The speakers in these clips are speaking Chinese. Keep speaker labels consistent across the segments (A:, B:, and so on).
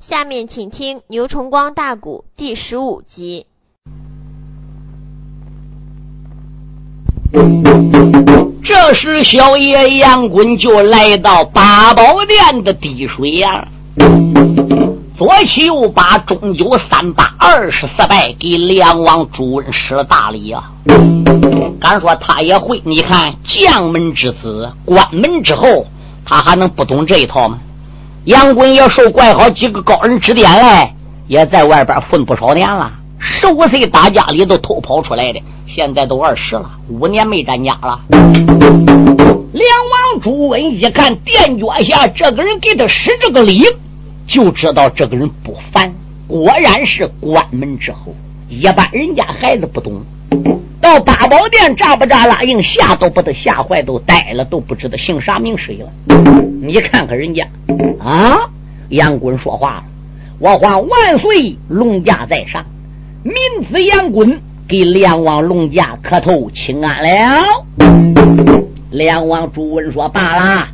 A: 下面请听牛崇光大鼓第十五集。
B: 这时，小爷杨滚就来到八宝殿的滴水呀，左七右八，中九三八，二十四拜，给梁王朱温施了大礼呀。敢说他也会？你看，将门之子，关门之后，他还能不懂这一套吗？杨棍也受怪好几个高人指点来，也在外边混不少年了。十五岁打家里都偷跑出来的，现在都二十了，五年没沾家了。梁王朱温一看垫脚下这个人给他施这个礼，就知道这个人不凡。果然是关门之后，一般人家孩子不懂。到八宝殿扎不扎拉硬吓都把他吓坏，都呆了，都不知道姓啥名谁了。你看看人家啊，杨棍说话了：“我皇万岁，龙驾在上，民子杨棍给梁王龙驾磕头请安了。”梁王朱温说：“罢了，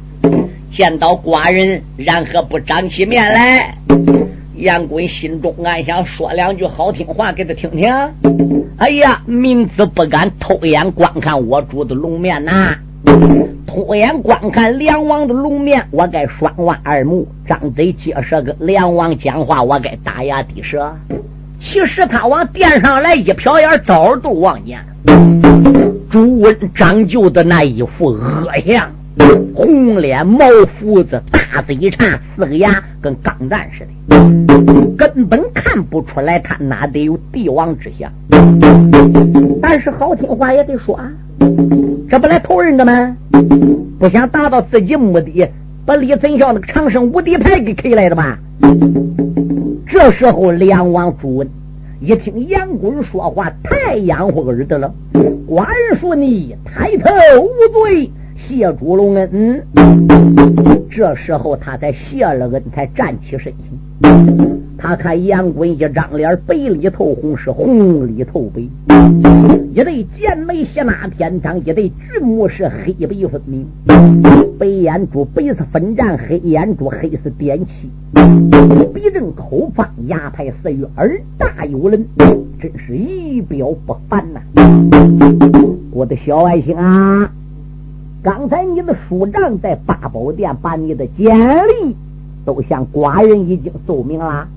B: 见到寡人，然何不长起面来？”杨棍心中暗想：说两句好听话给他听听。哎呀，民子不敢偷眼观看我主的龙面呐！偷眼观看梁王的龙面，我该双弯二目，张嘴结舌跟梁王讲话，我该打牙滴舌。其实他往殿上来一瞟眼，早都望见了朱温张就的那一副恶相。红脸毛胡子大嘴叉四个牙跟钢蛋似的，根本看不出来他哪得有帝王之相。但是好听话也得说，啊，这不来投人的吗？不想达到自己目的，把李存孝那个长生无敌牌给 K 来的吧？这时候梁王朱文一听杨棍说话，太养活耳朵了。寡人说你抬头无罪。谢主隆恩，这时候他才谢了恩，才站起身形。他看杨棍一张脸白里透红，是红里透白；一对剑眉斜纳天堂，一对俊目是黑白分明。白眼珠白色粉战，黑眼珠黑色点漆。鼻正口方，牙排似玉，耳大有人，真是仪表不凡呐！我的小爱卿啊！刚才你的署长在八宝殿把你的简历都向寡人已经奏明了，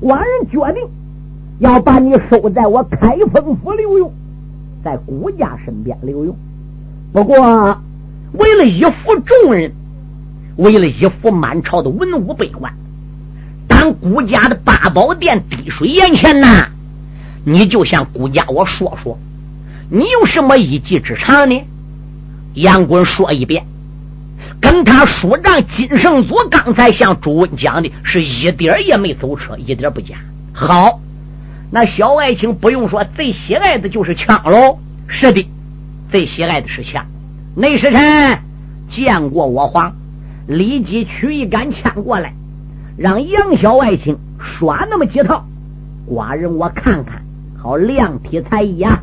B: 寡人决定要把你收在我开封府留用，在顾家身边留用。不过为了一服众人，为了一服满朝的文武百官，当顾家的八宝殿滴水眼前呐，你就向顾家我说说，你有什么一技之长呢？杨棍说一遍，跟他书长金圣祖刚才向朱温讲的是一点也没走车，一点不假。好，那小爱卿不用说，最喜爱的就是枪喽。是的，最喜爱的是枪。内侍臣见过我皇，立即取一杆枪过来，让杨小爱卿耍那么几套，寡人我看看。好量体才艺啊！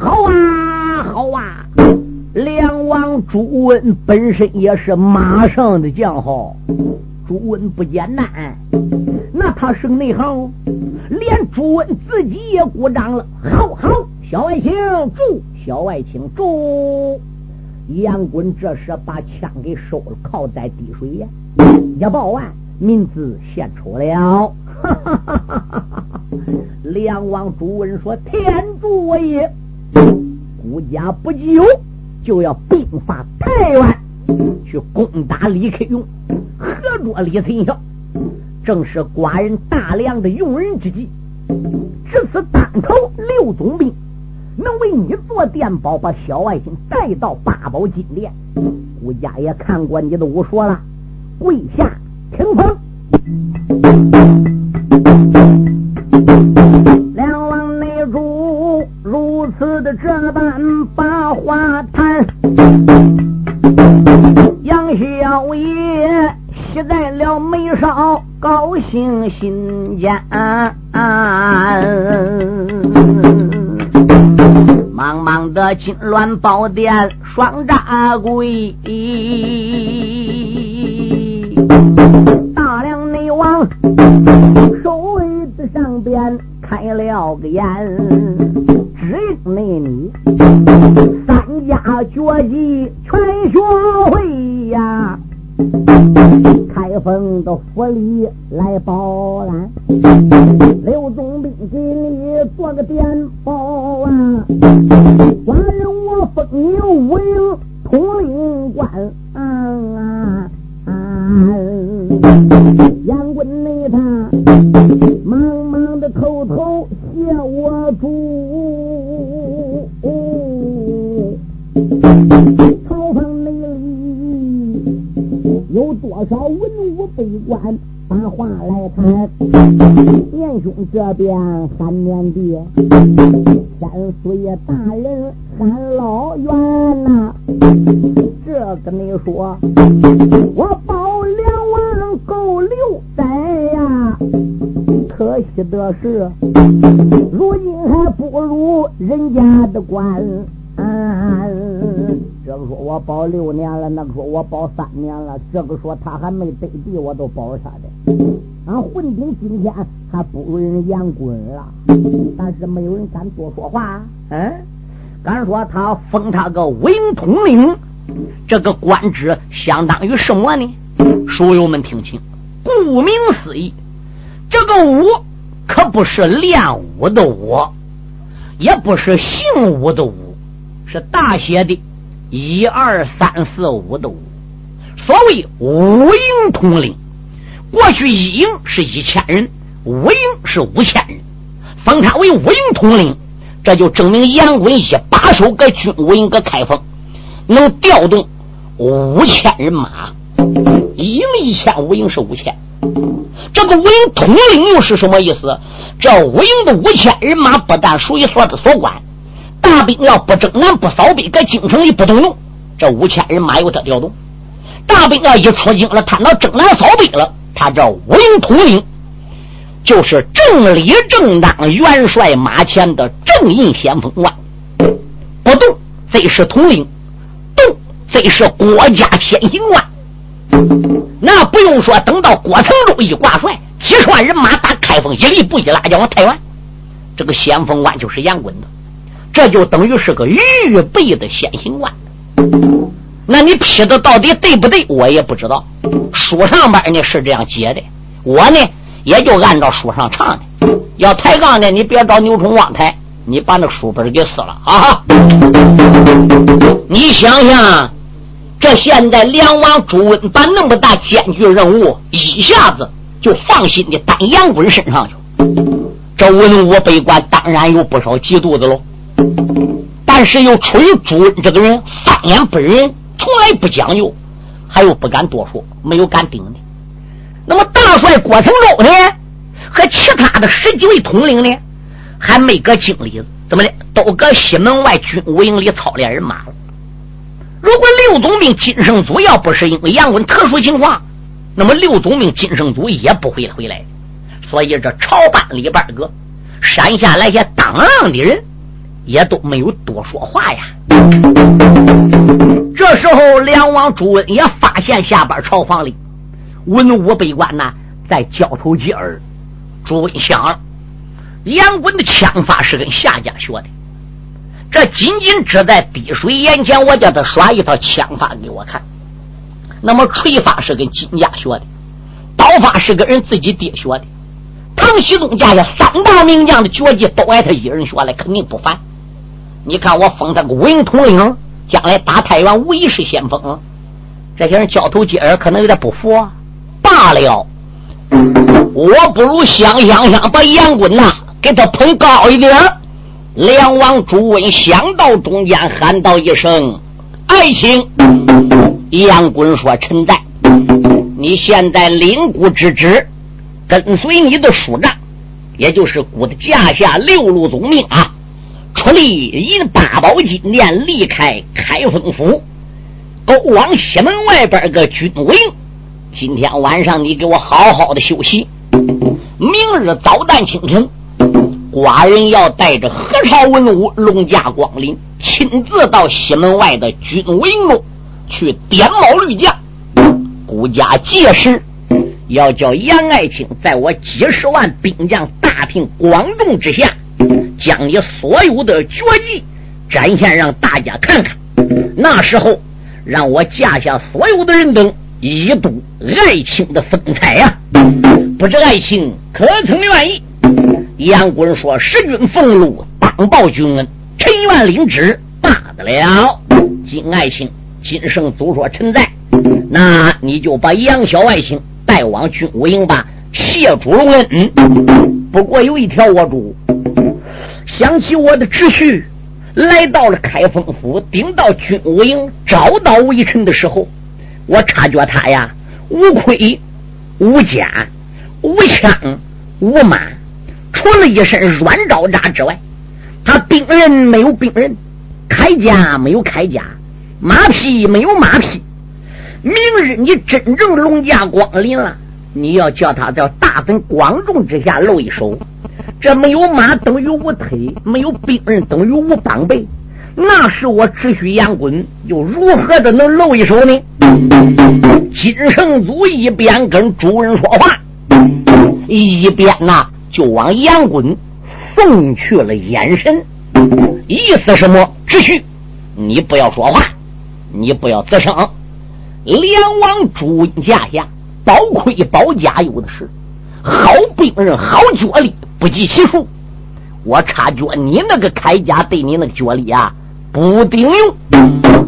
B: 好啊，好啊！梁王朱温本身也是马上的将号，朱温不简单，那他是内行，连朱温自己也鼓掌了。好好，小爱卿住，小爱卿住。杨棍这时把枪给收了，靠在滴水呀，一报完，名字献出了。梁王朱温说：“天助我也！顾家不久就要兵发台湾，去攻打李克用，合捉李存孝，正是寡人大量的用人之际。至此当头六总兵能为你做电报，把小爱卿带到八宝金殿。顾家也看过你的武说了，跪下。”听风。此的这般把话谈，杨小爷喜在了眉梢，高兴心间。茫茫的金銮宝殿双扎柜，大梁内王首位子上边开了个眼，只因那你三家绝技全学会呀。开封的府里来报案，刘总兵给你做个电报啊！官人我封你武营统领官啊！杨棍内他忙朝房内里。有多少文武百官把话来谈？年兄这边三年弟三岁大人喊老冤呐，这跟你说，我保两万够留在呀。可惜的是，如今还不如人家的官。这个说我保六年了，那个说我保三年了，这个说他还没得地，我都保他的。俺混丁今天还不如人杨棍了，但是没有人敢多说话。嗯，敢说他封他个武营统领，这个官职相当于什么呢？书友们听清，顾名思义，这个武可不是练武的武，也不是姓武的武。是大写的，一二三四五的五。所谓五营统领，过去一营是一千人，五营是五千人，封他为五营统领，这就证明杨棍一把手搁军务营搁开封，能调动五千人马，一营一千，五营是五千。这个五营统领又是什么意思？这五营的五千人马不但属于所的所管。大兵要不征南不扫北，搁京城里不动用，这五千人马由他调动；大兵要一出京了，看到征南扫北了，他这五营统领就是正理正当元帅马前的正印先锋官，不动这是统领，动这是国家先行官。那不用说，等到郭成州一挂帅，几十万人马打开封，一力不一拉，就往太原，这个先锋官就是杨棍的。这就等于是个预备的先行官，那你批的到底对不对？我也不知道。书上边呢是这样写的，我呢也就按照书上唱的。要抬杠呢，你别找牛崇光抬，你把那书本给撕了啊！你想想，这现在梁王朱温把那么大艰巨任务一下子就放心的担杨棍身上去，这文武百官当然有不少嫉妒的喽。但是又出于朱温这个人翻眼不仁，从来不讲究，还有不敢多说，没有敢顶的。那么大帅郭成周呢，和其他的十几位统领呢，还没搁京里，怎么的，都搁西门外军务营里操练人马了。如果六总兵金圣祖要不是因为杨棍特殊情况，那么六总兵金圣祖也不会回来。所以这朝班里边个山下来些当浪的人。也都没有多说话呀。这时候，梁王朱温也发现下边朝房里文武百官呐在交头接耳。朱温想，杨棍的枪法是跟夏家学的，这仅仅只在滴水眼前，我叫他耍一套枪法给我看。那么锤法是跟金家学的，刀法是跟人自己爹学的。唐熙宗家下三大名将的绝技都挨他一人学了，肯定不凡。你看我封他个武营统领，将来打太原无疑是先锋。这些人交头接耳，可能有点不服。啊罢了，我不如想想想，把杨滚呐给他捧高一点。梁王朱温想到中间，喊道一声：“爱卿！”杨滚说：“臣在。”你现在领谷之职，跟随你的署长，也就是谷的驾下六路总兵啊，出力以八宝金殿离开开封府，都往西门外边个军营。今天晚上你给我好好的休息，明日早旦清晨，寡人要带着何朝文武、龙驾光临，亲自到西门外的军营中去点卯绿将。孤家届时要叫杨爱卿在我几十万兵将大庭广众之下，将你所有的绝技展现让大家看看。那时候，让我驾下所有的人等。一睹爱卿的风采呀！不知爱卿可曾愿意？杨滚说：“使君俸禄，当报君恩，臣愿领旨。”罢得了。金爱卿，金圣祖说：“臣在。”那你就把杨小爱卿带往军务营吧，谢主隆恩。不过有一条，我主想起我的侄婿来到了开封府，顶到军务营，找到微臣的时候。我察觉他呀，无盔、无甲、无枪、无马，除了一身软招扎之外，他兵刃没有兵刃，铠甲没有铠甲，马匹没有马匹。明日你真正龙驾光临了，你要叫他在大庭广众之下露一手，这没有马等于无腿，没有兵刃等于无防备。那是我只需杨棍，又如何的能露一手呢？金圣祖一边跟主人说话，一边呐就往杨棍送去了眼神，意思什么？只需你不要说话，你不要吱声。梁王主驾下，宝盔宝甲有的是，好兵刃，好脚力不计其数。我察觉你那个铠甲对你那个脚力啊。不顶用，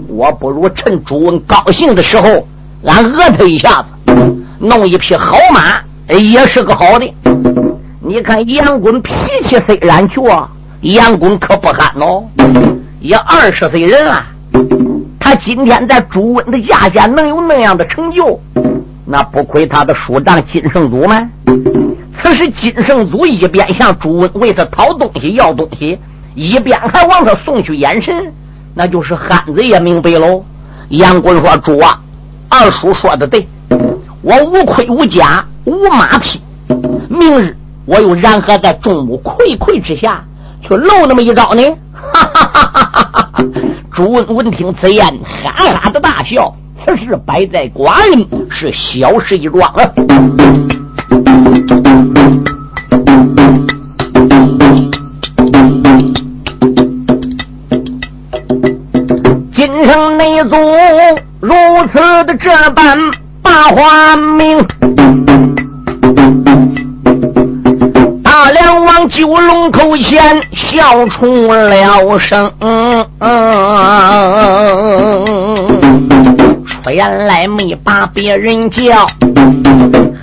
B: 我不如趁朱温高兴的时候，俺讹他一下子，弄一匹好马，也是个好的。你看杨棍脾气虽然倔，杨棍可不憨哦，也二十岁人了。他今天在朱温的驾下能有那样的成就，那不亏他的叔长金圣祖吗？此时金圣祖一边向朱温为他讨东西要东西。一边还往他送去眼神，那就是汉子也明白喽。杨棍说：“主啊，二叔说的对，我无盔无甲无马匹，明日我又然何在众目睽睽之下去露那么一招呢？”哈哈哈哈哈哈！朱温闻听此言，哈哈的大笑。此事摆在寡人是小事一桩了。今生内祖如此的这般把话明，大梁王九龙口前笑出了声，原来没把别人叫，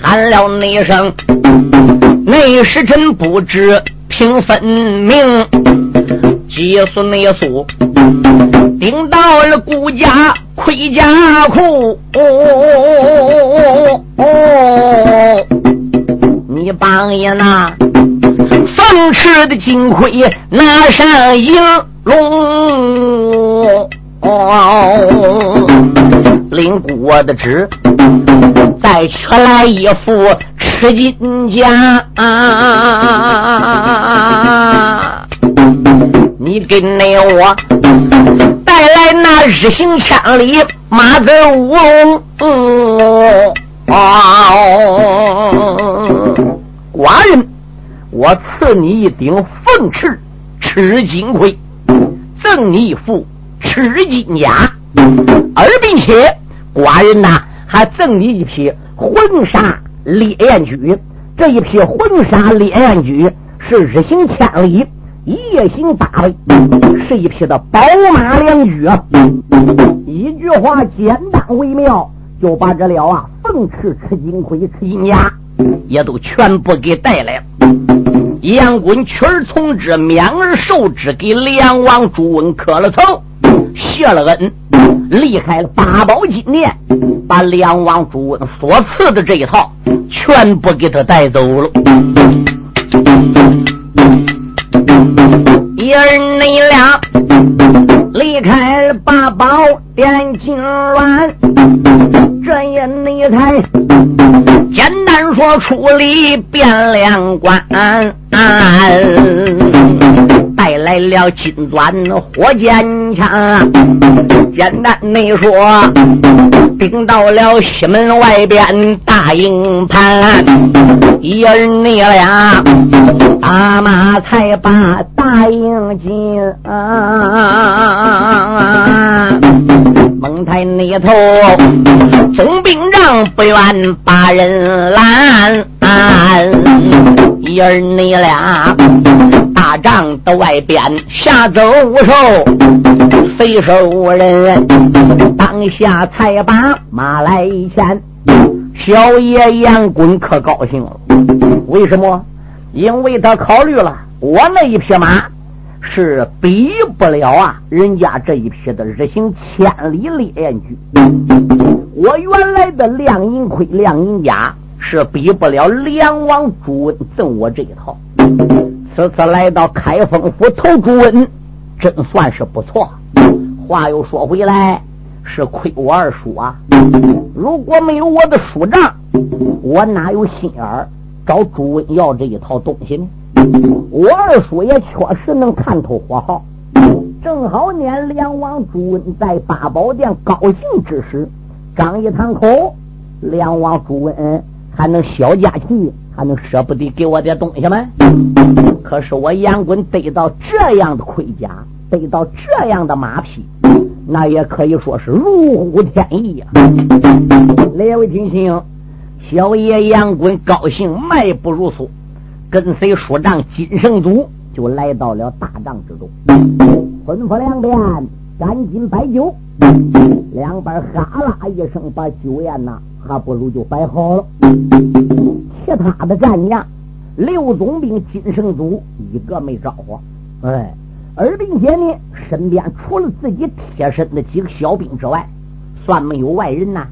B: 喊了那声，那时真不知听分明，几速内速。顶到了顾家盔甲库，你帮爷那凤翅的金盔拿上银龙，哦领我的旨，再取来一副赤金甲。你跟那我带来那日行千里马子乌龙，哦寡人我赐你一顶凤翅赤金盔，赠你一副赤金甲，而并且寡人呐还赠你一匹婚纱烈焰驹，这一匹婚纱烈焰驹是日行千里。夜行八位，是一匹的宝马良驹啊！一句话简单为妙，就把这了啊凤翅赤金盔、赤金甲也都全部给带来了。杨棍取而从之，免而受之，给梁王朱温磕了头，谢了恩。离开了八宝金殿，把梁王朱温所赐的这一套全部给他带走了。爷儿你俩离开了八宝殿金銮，这也你才简单说处理汴梁关。带来了金钻火箭枪，简单地说，顶到了西门外边大营盘，一儿你俩打马才把大营进，蒙台那头总兵长不愿把人拦，一儿你俩。大帐的外边下走无兽，随手无人当下才把马来牵。小爷杨棍可高兴了，为什么？因为他考虑了，我那一匹马是比不了啊，人家这一匹的日行千里烈焰驹。我原来的亮银盔、亮银甲是比不了梁王朱赠我这一套。这次来到开封府投朱温，真算是不错。话又说回来，是亏我二叔啊！如果没有我的叔长，我哪有心眼儿找朱温要这一套东西呢？我二叔也确实能看透火候，正好撵梁王朱温在八宝殿高兴之时，张一堂口，梁王朱温还能小家气。还能舍不得给我点东西吗？可是我杨棍得到这样的盔甲，得到这样的马匹，那也可以说是如虎添翼呀！列位听清，小爷杨棍高兴迈步如梭，跟随书长金圣祖就来到了大帐之中，吩咐两边赶紧摆酒。两边哈啦一声把酒宴呐，还不如就摆好了。其他的干将，刘总兵、金圣祖一个没招呼，哎，而并且呢，身边除了自己贴身的几个小兵之外，算没有外人呐。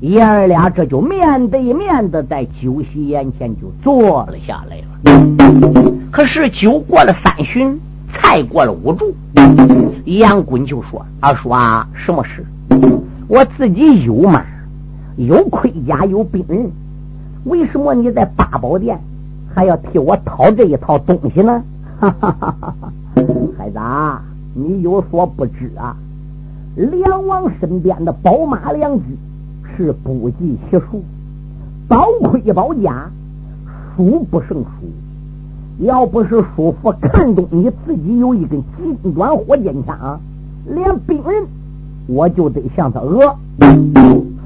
B: 爷儿俩这就面对面的在酒席眼前就坐了下来了。可是酒过了三巡，菜过了五柱，杨棍就说：“二叔啊，什么事？我自己有马，有盔甲，有兵刃。”为什么你在八宝殿还要替我讨这一套东西呢？哈哈哈哈哈！孩子，啊你有所不知啊，梁王身边的宝马良驹是不计其数，宝盔宝甲数不胜数。要不是叔父看中你自己有一根金短火箭枪，连兵刃我就得向他讹。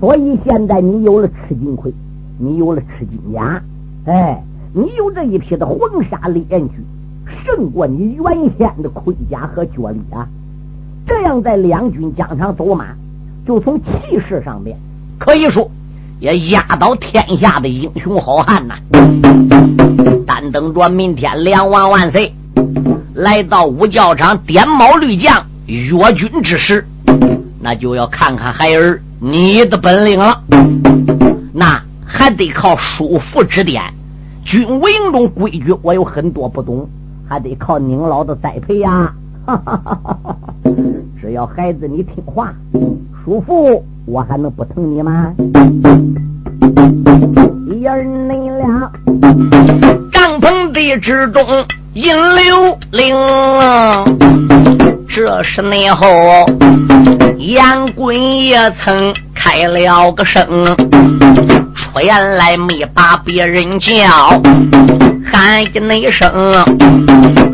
B: 所以现在你有了吃金盔。你有了赤金甲，哎，你有这一匹的黄沙烈焰驹，胜过你原先的盔甲和脚力啊！这样在两军疆场走马，就从气势上面可以说也压倒天下的英雄好汉呐！但等着明天两王万岁来到五教场点卯绿将越军之时，那就要看看孩儿你的本领了。那。还得靠叔父指点，军务营中规矩我有很多不懂，还得靠您老的栽培呀！只要孩子你听话，叔父我还能不疼你吗？爷儿你俩帐篷地之中引流灵，这是内后杨棍也曾开了个声。出言来没把别人叫，喊一那声，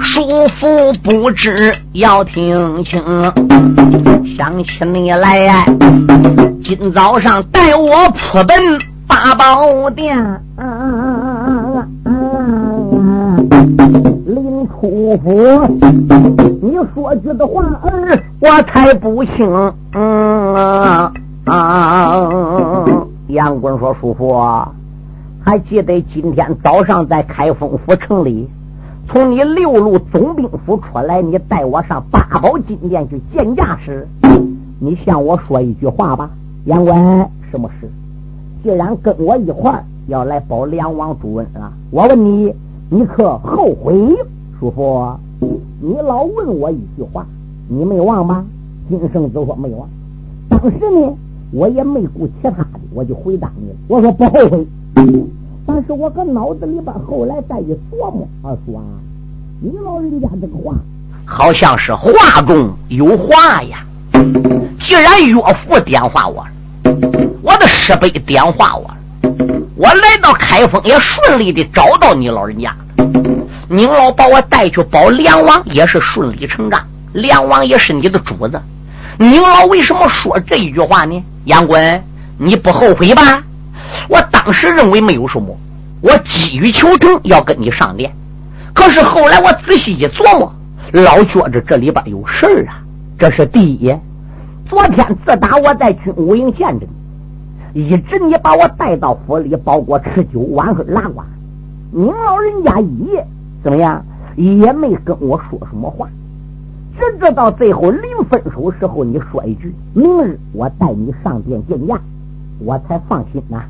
B: 叔父不知要听清。想起你来，今早上带我扑奔八宝殿，临出府，你说句的话儿，我才不信。嗯啊啊！杨棍说：“叔父，还记得今天早上在开封府城里，从你六路总兵府出来，你带我上八宝金殿去见驾时，
C: 你向我说一句话吧，杨官，什么事？既然跟我一块儿要来保梁王主恩啊，我问你，你可后悔？叔父，你老问我一句话，你没忘吧？金圣子说没忘。当时呢，我也没顾其他的，我就回答你了。我说不后悔。但是我搁脑子里边后来再一琢磨，二叔啊，你老人家这个话，
B: 好像是话中有话呀。既然岳父点化我了我的师辈点化我了我来到开封也顺利的找到你老人家，您老把我带去保梁王也是顺理成章，梁王也是你的主子，您老为什么说这一句话呢？杨棍，你不后悔吧？我当时认为没有什么，我急于求成要跟你上殿，可是后来我仔细一琢磨，老觉着这里边有事儿啊，这是第一。昨天自打我在军务营见着你，一直你把我带到府里，包括吃酒、晚上拉呱，您老人家一夜怎么样，也没跟我说什么话，直至到最后临分手时候，你说一句“明日我带你上殿见驾”，我才放心呐。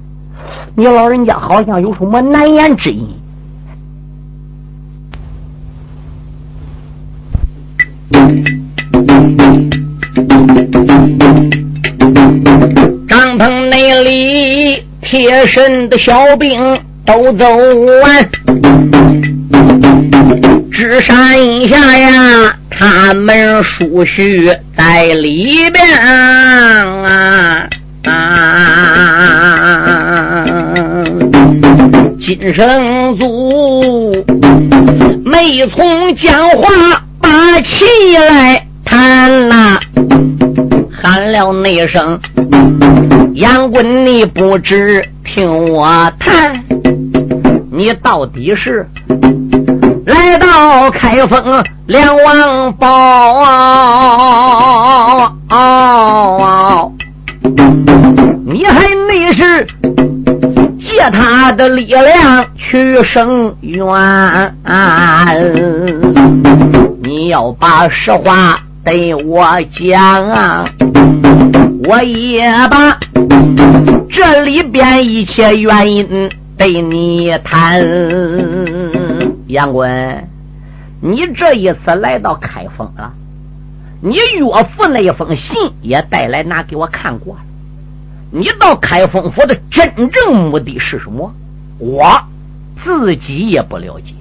B: 你老人家好像有什么难言之隐。帐篷内里贴身的小兵都走完，纸扇下呀，他们梳绪在里边啊。啊金生祖没从讲话把气来谈呐。喊了那声：“杨棍，你不知听我谈，你到底是来到开封梁王报？你还那是借他的力量去生冤？你要把实话。”对我讲啊，我也把这里边一切原因对你谈。杨棍，你这一次来到开封啊，你岳父那一封信也带来拿给我看过了。你到开封府的真正目的是什么？我自己也不了解，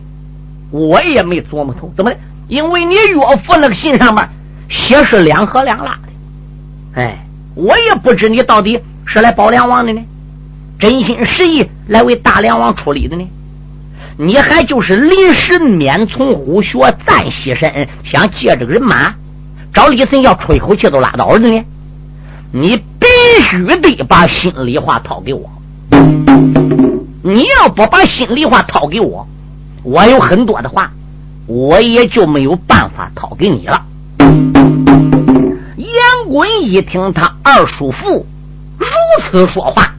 B: 我也没琢磨透。怎么的？因为你岳父那个信上面。写是两河两拉的，哎，我也不知你到底是来保梁王的呢，真心实意来为大梁王出力的呢，你还就是临时免从虎穴暂息身，想借这个人马找李森要出一口气都拉倒的呢？你必须得把心里话掏给我，你要不把心里话掏给我，我有很多的话，我也就没有办法掏给你了。杨滚一听他二叔父如此说话，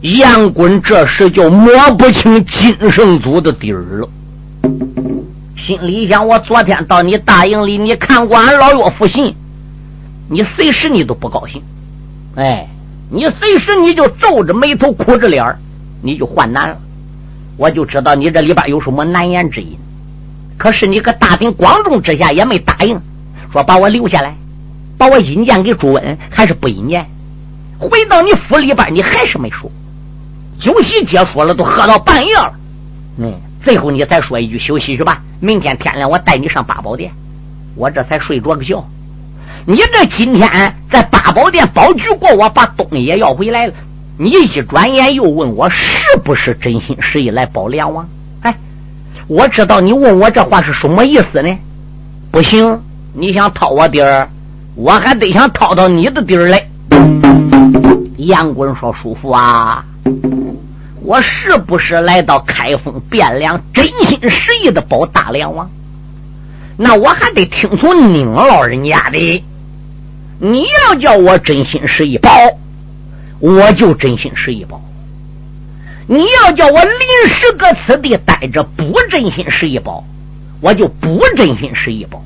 B: 杨滚这时就摸不清金圣祖的底儿了。心里想：我昨天到你大营里，你看过俺老岳父信，你随时你都不高兴，哎，你随时你就皱着眉头苦着脸，你就患难了。我就知道你这里边有什么难言之隐。可是你个大庭广众之下也没答应，说把我留下来，把我引荐给朱温，还是不引荐？回到你府里边，你还是没说。酒席结束了，都喝到半夜了，嗯，最后你再说一句休息去吧，明天天亮我带你上八宝殿。我这才睡着个觉。你这今天在八宝殿保举过我，把东野要回来了，你一转眼又问我是不是真心实意来保梁王？哎我知道你问我这话是什么意思呢？不行，你想掏我底儿，我还得想掏到你的底儿来。杨棍说：“叔父啊，我是不是来到开封汴梁，真心实意的保大梁王？那我还得听从您老人家的。你要叫我真心实意保，我就真心实意保。”你要叫我临时搁此地待着，不真心实意保，我就不真心实意保。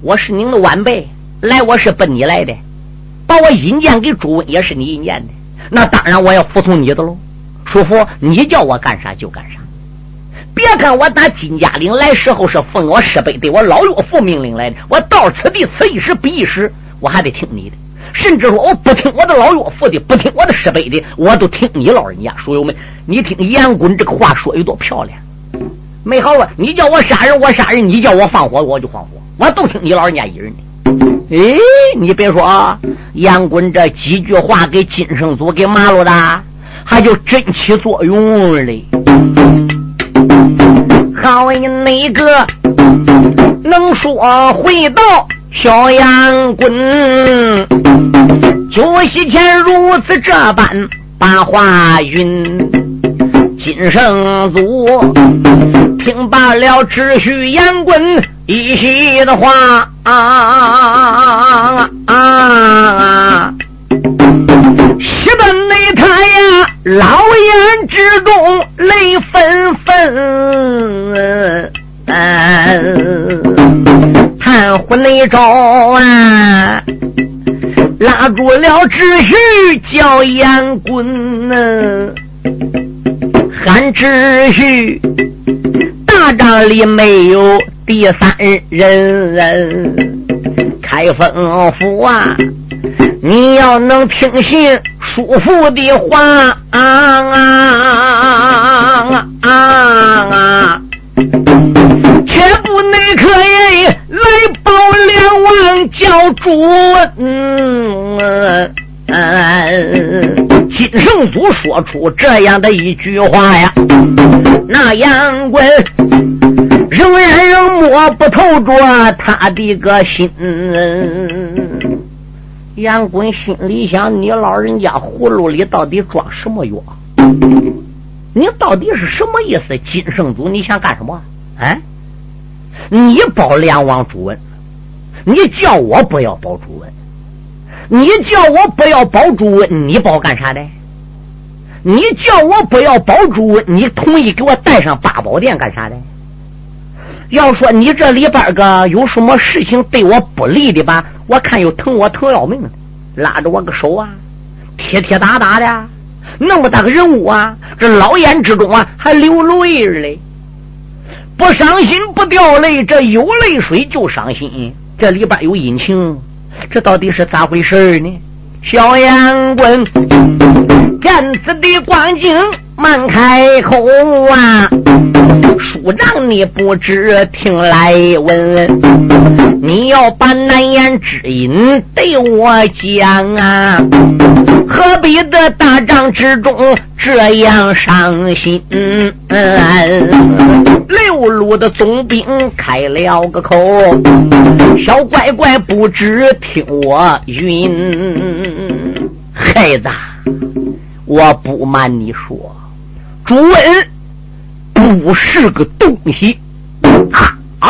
B: 我是您的晚辈，来我是奔你来的，把我引荐给朱温也是你引荐的，那当然我要服从你的喽。叔父，你叫我干啥就干啥。别看我打金家岭来时候是奉我师辈对我老岳父命令来的，我到此地此一时彼一时，我还得听你的。甚至说我不听我的老岳父的，不听我的师辈的，我都听你老人家。书友们，你听严滚这个话说有多漂亮？没好啊！你叫我杀人，我杀人；你叫我放火，我就放火。我都听你老人家一人的。哎，你别说啊，杨滚这几句话给金圣祖给麻了的，还就真起作用了。好你那个能说会道小杨滚，酒席前如此这般把话云。金圣祖听罢了，只许杨棍一席的话啊啊啊啊！喜得内他呀，老眼之中泪纷纷。贪乎内招啊，拉住了只许叫杨棍。俺只许大帐里没有第三人，开封府啊！你要能听信叔父的话啊啊啊啊啊！且不内可以来报两王教主。嗯。金圣祖说出这样的一句话呀，那杨贵仍然仍摸不透着他的个心。杨贵心里想：你老人家葫芦里到底装什么药？你到底是什么意思？金圣祖，你想干什么？哎，你保梁王朱文，你叫我不要保主文。你叫我不要保朱文，你保干啥的？你叫我不要保朱文，你同意给我带上八宝殿干啥的？要说你这里边个有什么事情对我不利的吧？我看又疼我疼要命，拉着我个手啊，铁铁打打的，那么大个人物啊，这老眼之中啊还流泪嘞。不伤心不掉泪，这有泪水就伤心，这里边有隐情。这到底是咋回事呢？小杨棍见此的光景，慢开口啊！署长，你不知听来闻，你要把难言之隐对我讲啊！何必的大帐之中这样伤心？六路的总兵开了个口，小乖乖不知听我云，孩子，我不瞒你说，朱温不是个东西啊！啊！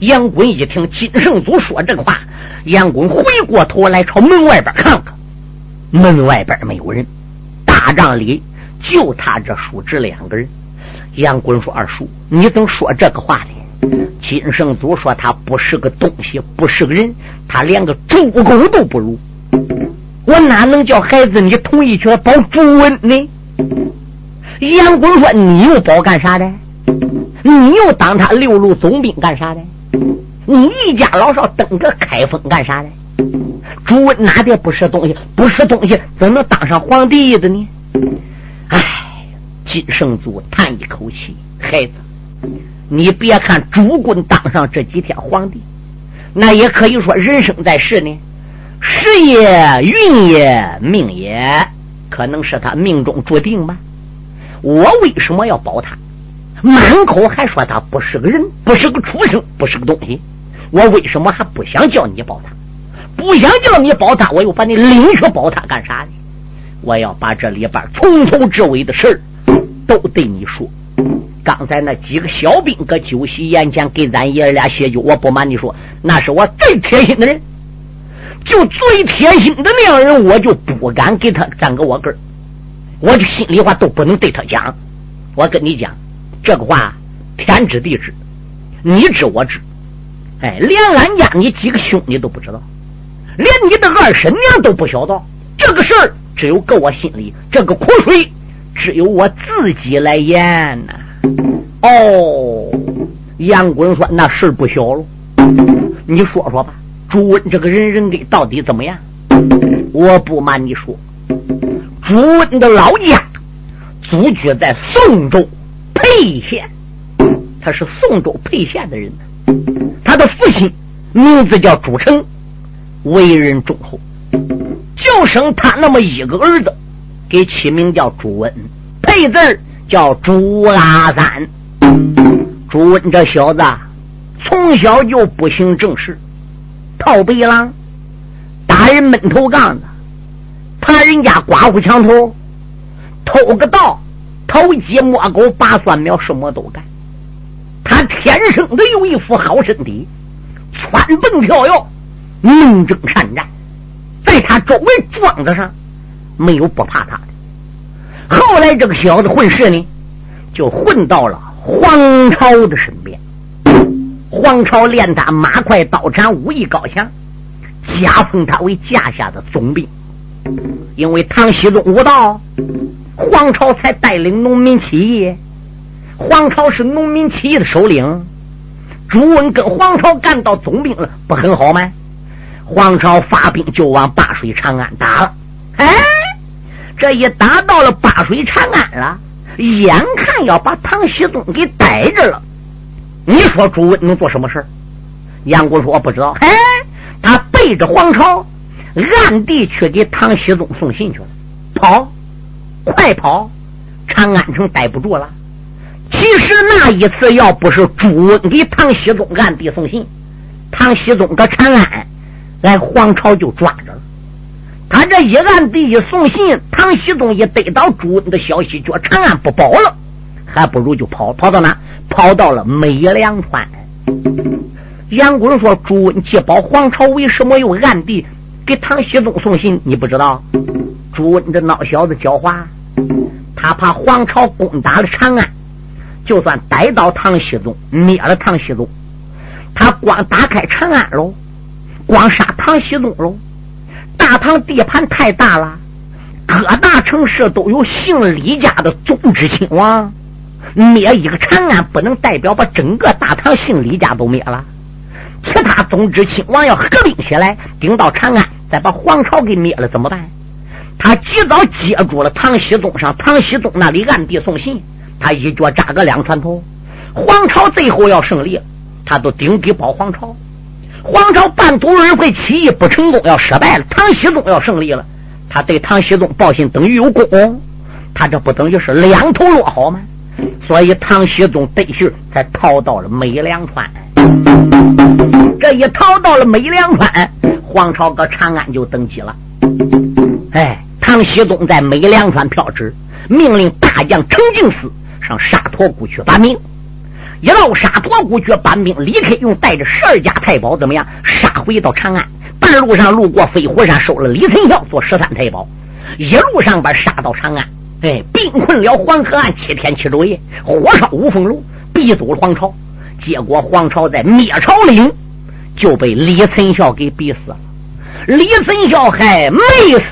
B: 杨滚一听金圣祖说这话，杨滚回过头来朝门外边看看，门外边没有人，大帐里就他这叔侄两个人。杨滚说：“二叔，你怎么说这个话呢？”金圣祖说：“他不是个东西，不是个人，他连个主公都不如。我哪能叫孩子你同意去保朱温呢？”杨公说：“你又保干啥的？你又当他六路总兵干啥的？你一家老少登个开封干啥的？朱温哪点不是东西？不是东西，怎能当上皇帝的呢？”金圣祖叹一口气：“孩子，你别看主公当上这几天皇帝，那也可以说人生在世呢，时也、运也、命也，可能是他命中注定吧。我为什么要保他？满口还说他不是个人，不是个畜生，不是个东西。我为什么还不想叫你保他？不想叫你保他，我又把你领去保他干啥呢？我要把这里边从头至尾的事。”都对你说，刚才那几个小兵搁酒席宴前给咱爷俩谢酒，我不瞒你说，那是我最贴心的人，就最贴心的那样人，我就不敢给他占个窝根儿，我这心里话都不能对他讲。我跟你讲，这个话天知地知，你知我知，哎，连俺家你几个兄弟都不知道，连你的二婶娘都不晓得。这个事儿只有搁我心里，这个苦水只有我自己来咽呐。哦，杨棍说那事不小了，你说说吧，朱温这个人人给到底怎么样？我不瞒你说，朱温的老家祖居在宋州沛县，他是宋州沛县的人。他的父亲名字叫朱成，为人忠厚，就生他那么一个儿子，给起名叫朱温，配字叫朱阿三。朱温这小子从小就不行正事，套背狼，打人闷头杠子，爬人家刮胡墙头，偷个盗，偷鸡摸狗，拔蒜苗，什么都干。他天生的有一副好身体，蹿蹦跳跃，能征善战，在他周围庄子上没有不怕他的。后来这个小子混世呢，就混到了黄巢的身边。黄巢练他马快刀斩，武艺高强，加封他为家下的总兵。因为唐僖宗无道，黄巢才带领农民起义。黄巢是农民起义的首领，朱温跟黄巢干到总兵了，不很好吗？黄巢发兵就往灞水长安打了，哎，这一打到了灞水长安了，眼看要把唐僖宗给逮着了，你说朱温能做什么事杨过说：“我不知道。”哎，他背着黄巢，暗地去给唐僖宗送信去了，跑，快跑！长安城待不住了。其实那一次，要不是朱温给唐僖宗暗地送信，唐僖宗搁长安，来皇朝就抓着了。他这一暗地一送信，唐僖宗一得到朱温的消息，觉长安不保了，还不如就跑，跑到哪？跑到了美良川。杨公说：“朱温既保皇朝，为什么又暗地给唐僖宗送信？你不知道？朱温这孬小子狡猾，他怕皇朝攻打了长安。”就算逮到唐僖宗，灭了唐僖宗，他光打开长安喽，光杀唐僖宗喽。大唐地盘太大了，各大城市都有姓李家的宗之亲王，灭一个长安不能代表把整个大唐姓李家都灭了。其他宗之亲王要合并起来，顶到长安，再把皇朝给灭了怎么办？他及早接住了唐僖宗上，唐僖宗那里暗地送信。他一脚扎个两船头，皇朝最后要胜利，他都顶底保皇朝。皇朝半途人会起义不成功，要失败了。唐僖宗要胜利了，他对唐僖宗报信等于有功，他这不等于是两头落好吗？所以唐僖宗得信才逃到了美良川。这一逃到了美良川，皇朝搁长安就登基了。哎，唐僖宗在美良川飘旨，命令大将程敬思。上沙陀谷去搬兵，一到沙陀谷去搬兵，李克用带着十二家太保怎么样？杀回到长安，半路上路过飞虎山，收了李存孝做十三太保，一路上边杀到长安，哎，兵困了黄河岸七天七昼夜，火烧五凤楼，逼走了皇朝。结果皇朝在灭朝岭就被李存孝给逼死了。李存孝还没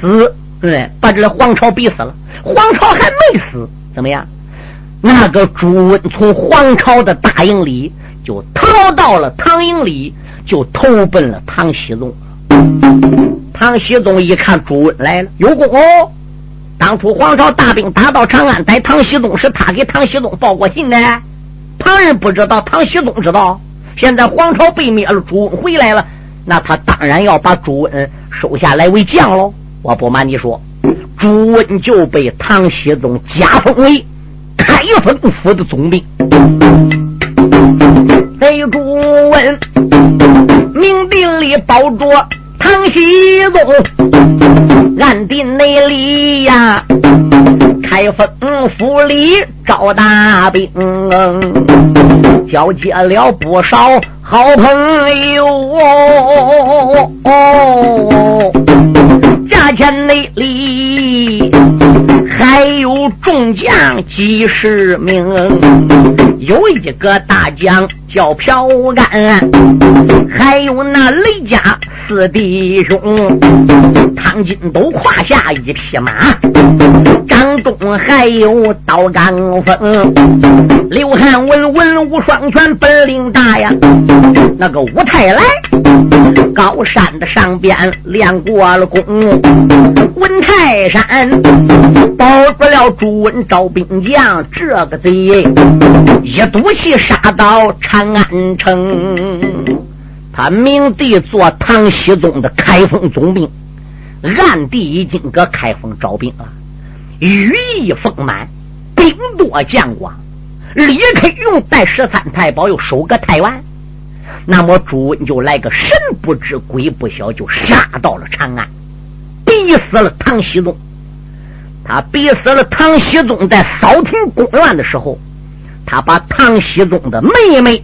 B: 死，嗯，把这皇朝逼死了。皇朝还没死，怎么样？那个朱温从皇朝的大营里就逃到了唐营里，就投奔了唐僖宗。唐僖宗一看朱温来了，有功哦！当初皇朝大兵打到长安，逮唐僖宗是他给唐僖宗报过信的，旁人不知道，唐僖宗知道。现在皇朝被灭了，朱温回来了，那他当然要把朱温收下来为将喽。我不瞒你说，朱温就被唐僖宗加封为。开封府的总兵，在朱温明定里保着唐僖宗，暗地内里呀，开封府里招大兵，交接了不少好朋友哦，价钱内里。还有众将几十名，有一个大将叫朴干，还有那雷家四弟兄，汤金都胯下一匹马，张东还有刀刚锋，刘汉文文武双全，本领大呀。那个武泰来，高山的上边练过了功，文泰山保住了朱温招兵将，这个贼一赌气杀到长长安城。他明帝做唐僖宗的开封总兵，暗地已经搁开封招兵了，羽翼丰满，兵多将广。李克用带十三太保又守个太原，那么朱温就来个神不知鬼不晓，就杀到了长安，逼死了唐僖宗。他逼死了唐僖宗，在扫庭宫院的时候，他把唐僖宗的妹妹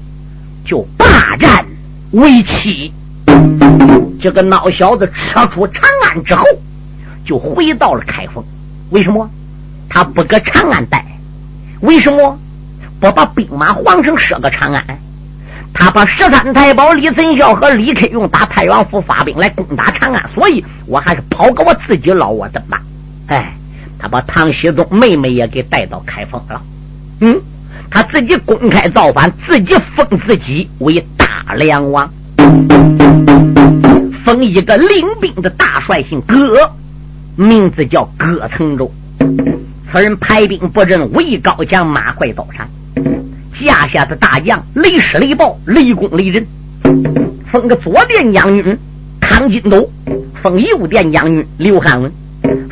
B: 就霸占为妻。这个孬小子撤出长安之后，就回到了开封。为什么？他不搁长安待？为什么？不把兵马皇城设个长安，他把十三太保李存孝和李克用打太原府发兵来攻打长安，所以我还是跑个我自己老窝的吧。哎，他把唐僖宗妹妹也给带到开封了。嗯，他自己公开造反，自己封自己为大梁王，封一个领兵的大帅，姓葛，名字叫葛承周。此人排兵布阵，武艺高强，马快刀闪。架下的大将雷师雷暴雷公雷震，封个左殿将军唐金斗，封右殿将军刘汉文，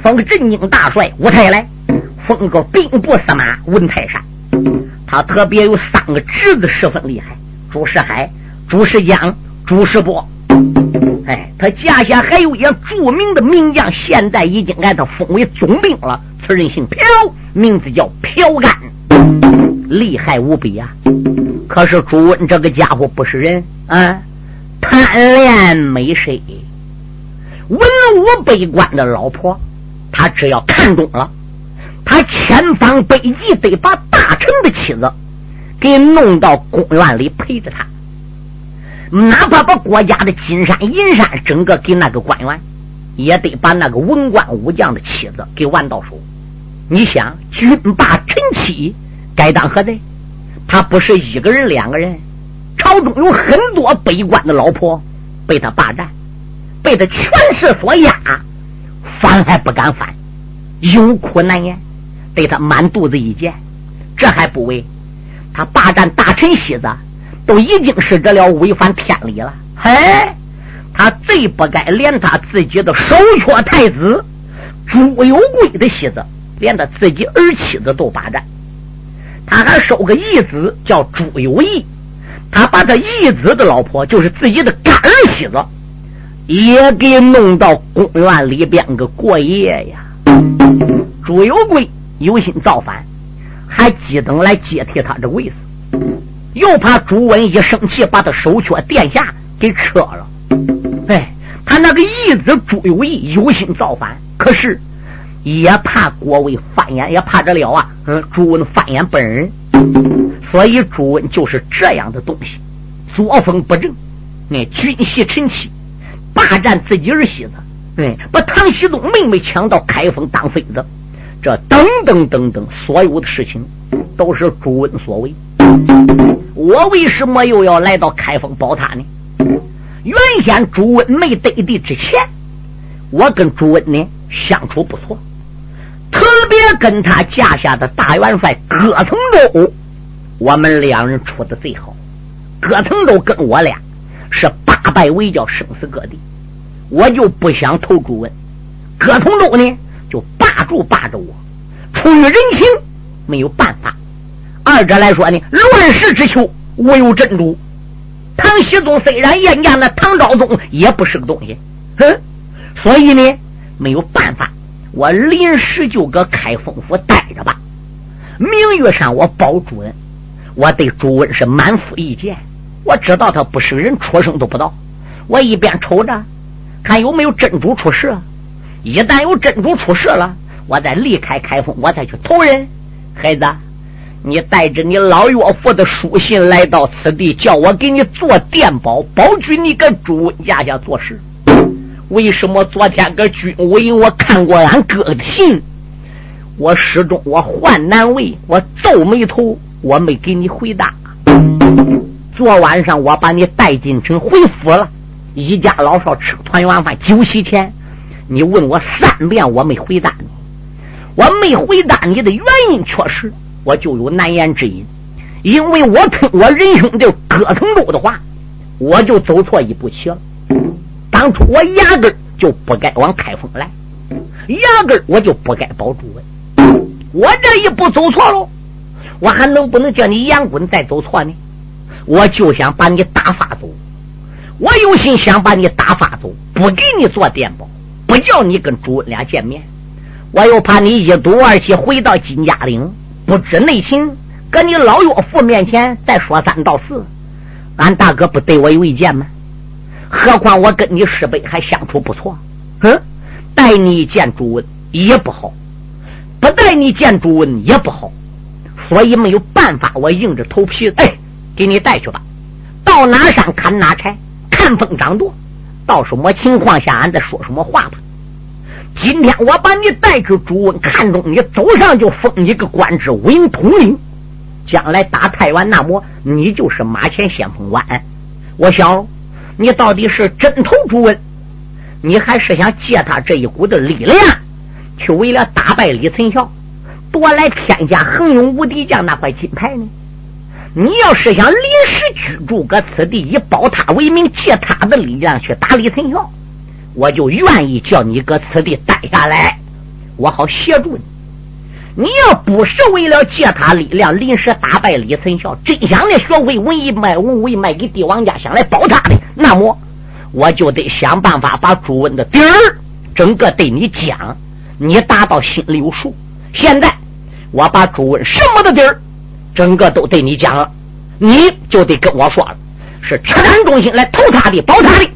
B: 封个镇宁大帅吴太来，封个兵部司马文泰山。他特别有三个侄子十分厉害：朱世海、朱世江、朱世波。哎，他家下还有一个著名的名将，现在已经挨他封为总兵了。此人姓朴，名字叫朴干。厉害无比啊！可是朱温这个家伙不是人啊，贪恋美色，文武百官的老婆，他只要看中了，他千方百计得把大臣的妻子给弄到宫院里陪着他，哪怕把国家的金山银山整个给那个官员，也得把那个文官武将的妻子给玩到手。你想，君霸臣妻。该当何罪？他不是一个人、两个人，朝中有很多悲官的老婆被他霸占，被他权势所压，翻还不敢翻，有苦难言，对他满肚子意见，这还不为？他霸占大臣席子，都已经是这了违反天理了。嘿，他最不该连他自己的首缺太子朱有贵的席子，连他自己儿妻子都霸占。他还收个义子叫朱有义，他把他义子的老婆，就是自己的干儿媳妇，也给弄到公园里边个过夜呀。朱有贵有心造反，还急等来接替他这位子，又怕朱温一生气把他手阙殿下给撤了。哎，他那个义子朱有义有心造反，可是。也怕郭威翻眼，也怕得了啊！嗯，朱温翻眼本人，所以朱温就是这样的东西，作风不正，那军系臣妻，霸占自己儿媳妇，嗯，把唐僖宗妹妹抢到开封当妃子，这等等等等，所有的事情都是朱温所为。我为什么又要来到开封保他呢？原先朱温没得地之前，我跟朱温呢相处不错。特别跟他架下的大元帅葛从周，我们两人处的最好。葛从周跟我俩是八拜为交，生死各地。我就不想投朱温，葛从周呢就霸住霸着我，出于人情没有办法。二者来说呢，乱世之秋我有珍珠。唐僖宗虽然厌见了唐昭宗，也不是个东西，哼，所以呢没有办法。我临时就搁开封府待着吧。名誉上我保朱温，我对朱温是满腹意见。我知道他不是人，出生都不到。我一边瞅着，看有没有珍珠出世。一旦有真主出世了，我再离开开封，我再去投人。孩子，你带着你老岳父的书信来到此地，叫我给你做电报，保举你搁朱温家下做事。为什么昨天搁军委我看过俺哥的信，我始终我患难为，我皱眉头，我没给你回答。昨晚上我把你带进城回府了，一家老少吃团圆饭，酒席前，你问我三遍，我没回答你。我没回答你的原因，确实我就有难言之隐，因为我听我仁兄弟葛承周的话，我就走错一步棋了。当初我压根就不该往开封来，压根我就不该保住文。我这一步走错了，我还能不能叫你杨棍再走错呢？我就想把你打发走，我有心想把你打发走，不给你做电报，不叫你跟朱文俩见面。我又怕你一赌二气回到金家岭，不知内情，搁你老岳父面前再说三道四，俺大哥不对我有意见吗？何况我跟你师伯还相处不错，哼，带你见朱文也不好，不带你见朱文也不好，所以没有办法，我硬着头皮，哎。给你带去吧，到哪山砍哪柴，看风掌舵。到什么情况下，俺再说什么话吧。今天我把你带去，朱温看中你，走上就封你个官职，武营统领。将来打太原，那么你就是马前先锋官。我想，你到底是真投朱温，你还是想借他这一股的力量，去为了打败李存孝，夺来天下横勇无敌将那块金牌呢？你要是想临时居住搁此地，以保他为名，借他的力量去打李存孝，我就愿意叫你搁此地待下来，我好协助你。你要不是为了借他力量临时打败李存孝，真想来学会文艺卖文为卖给帝王家，想来保他的，那么我就得想办法把朱温的底儿整个对你讲，你达到心里有数。现在我把朱温什么的底儿。整个都对你讲了，你就得跟我说了，是赤胆忠心来偷他的、保他的，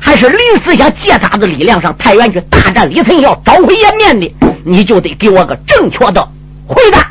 B: 还是临时想借他的力量上太原去大战李存孝、找回颜面的？你就得给我个正确的回答。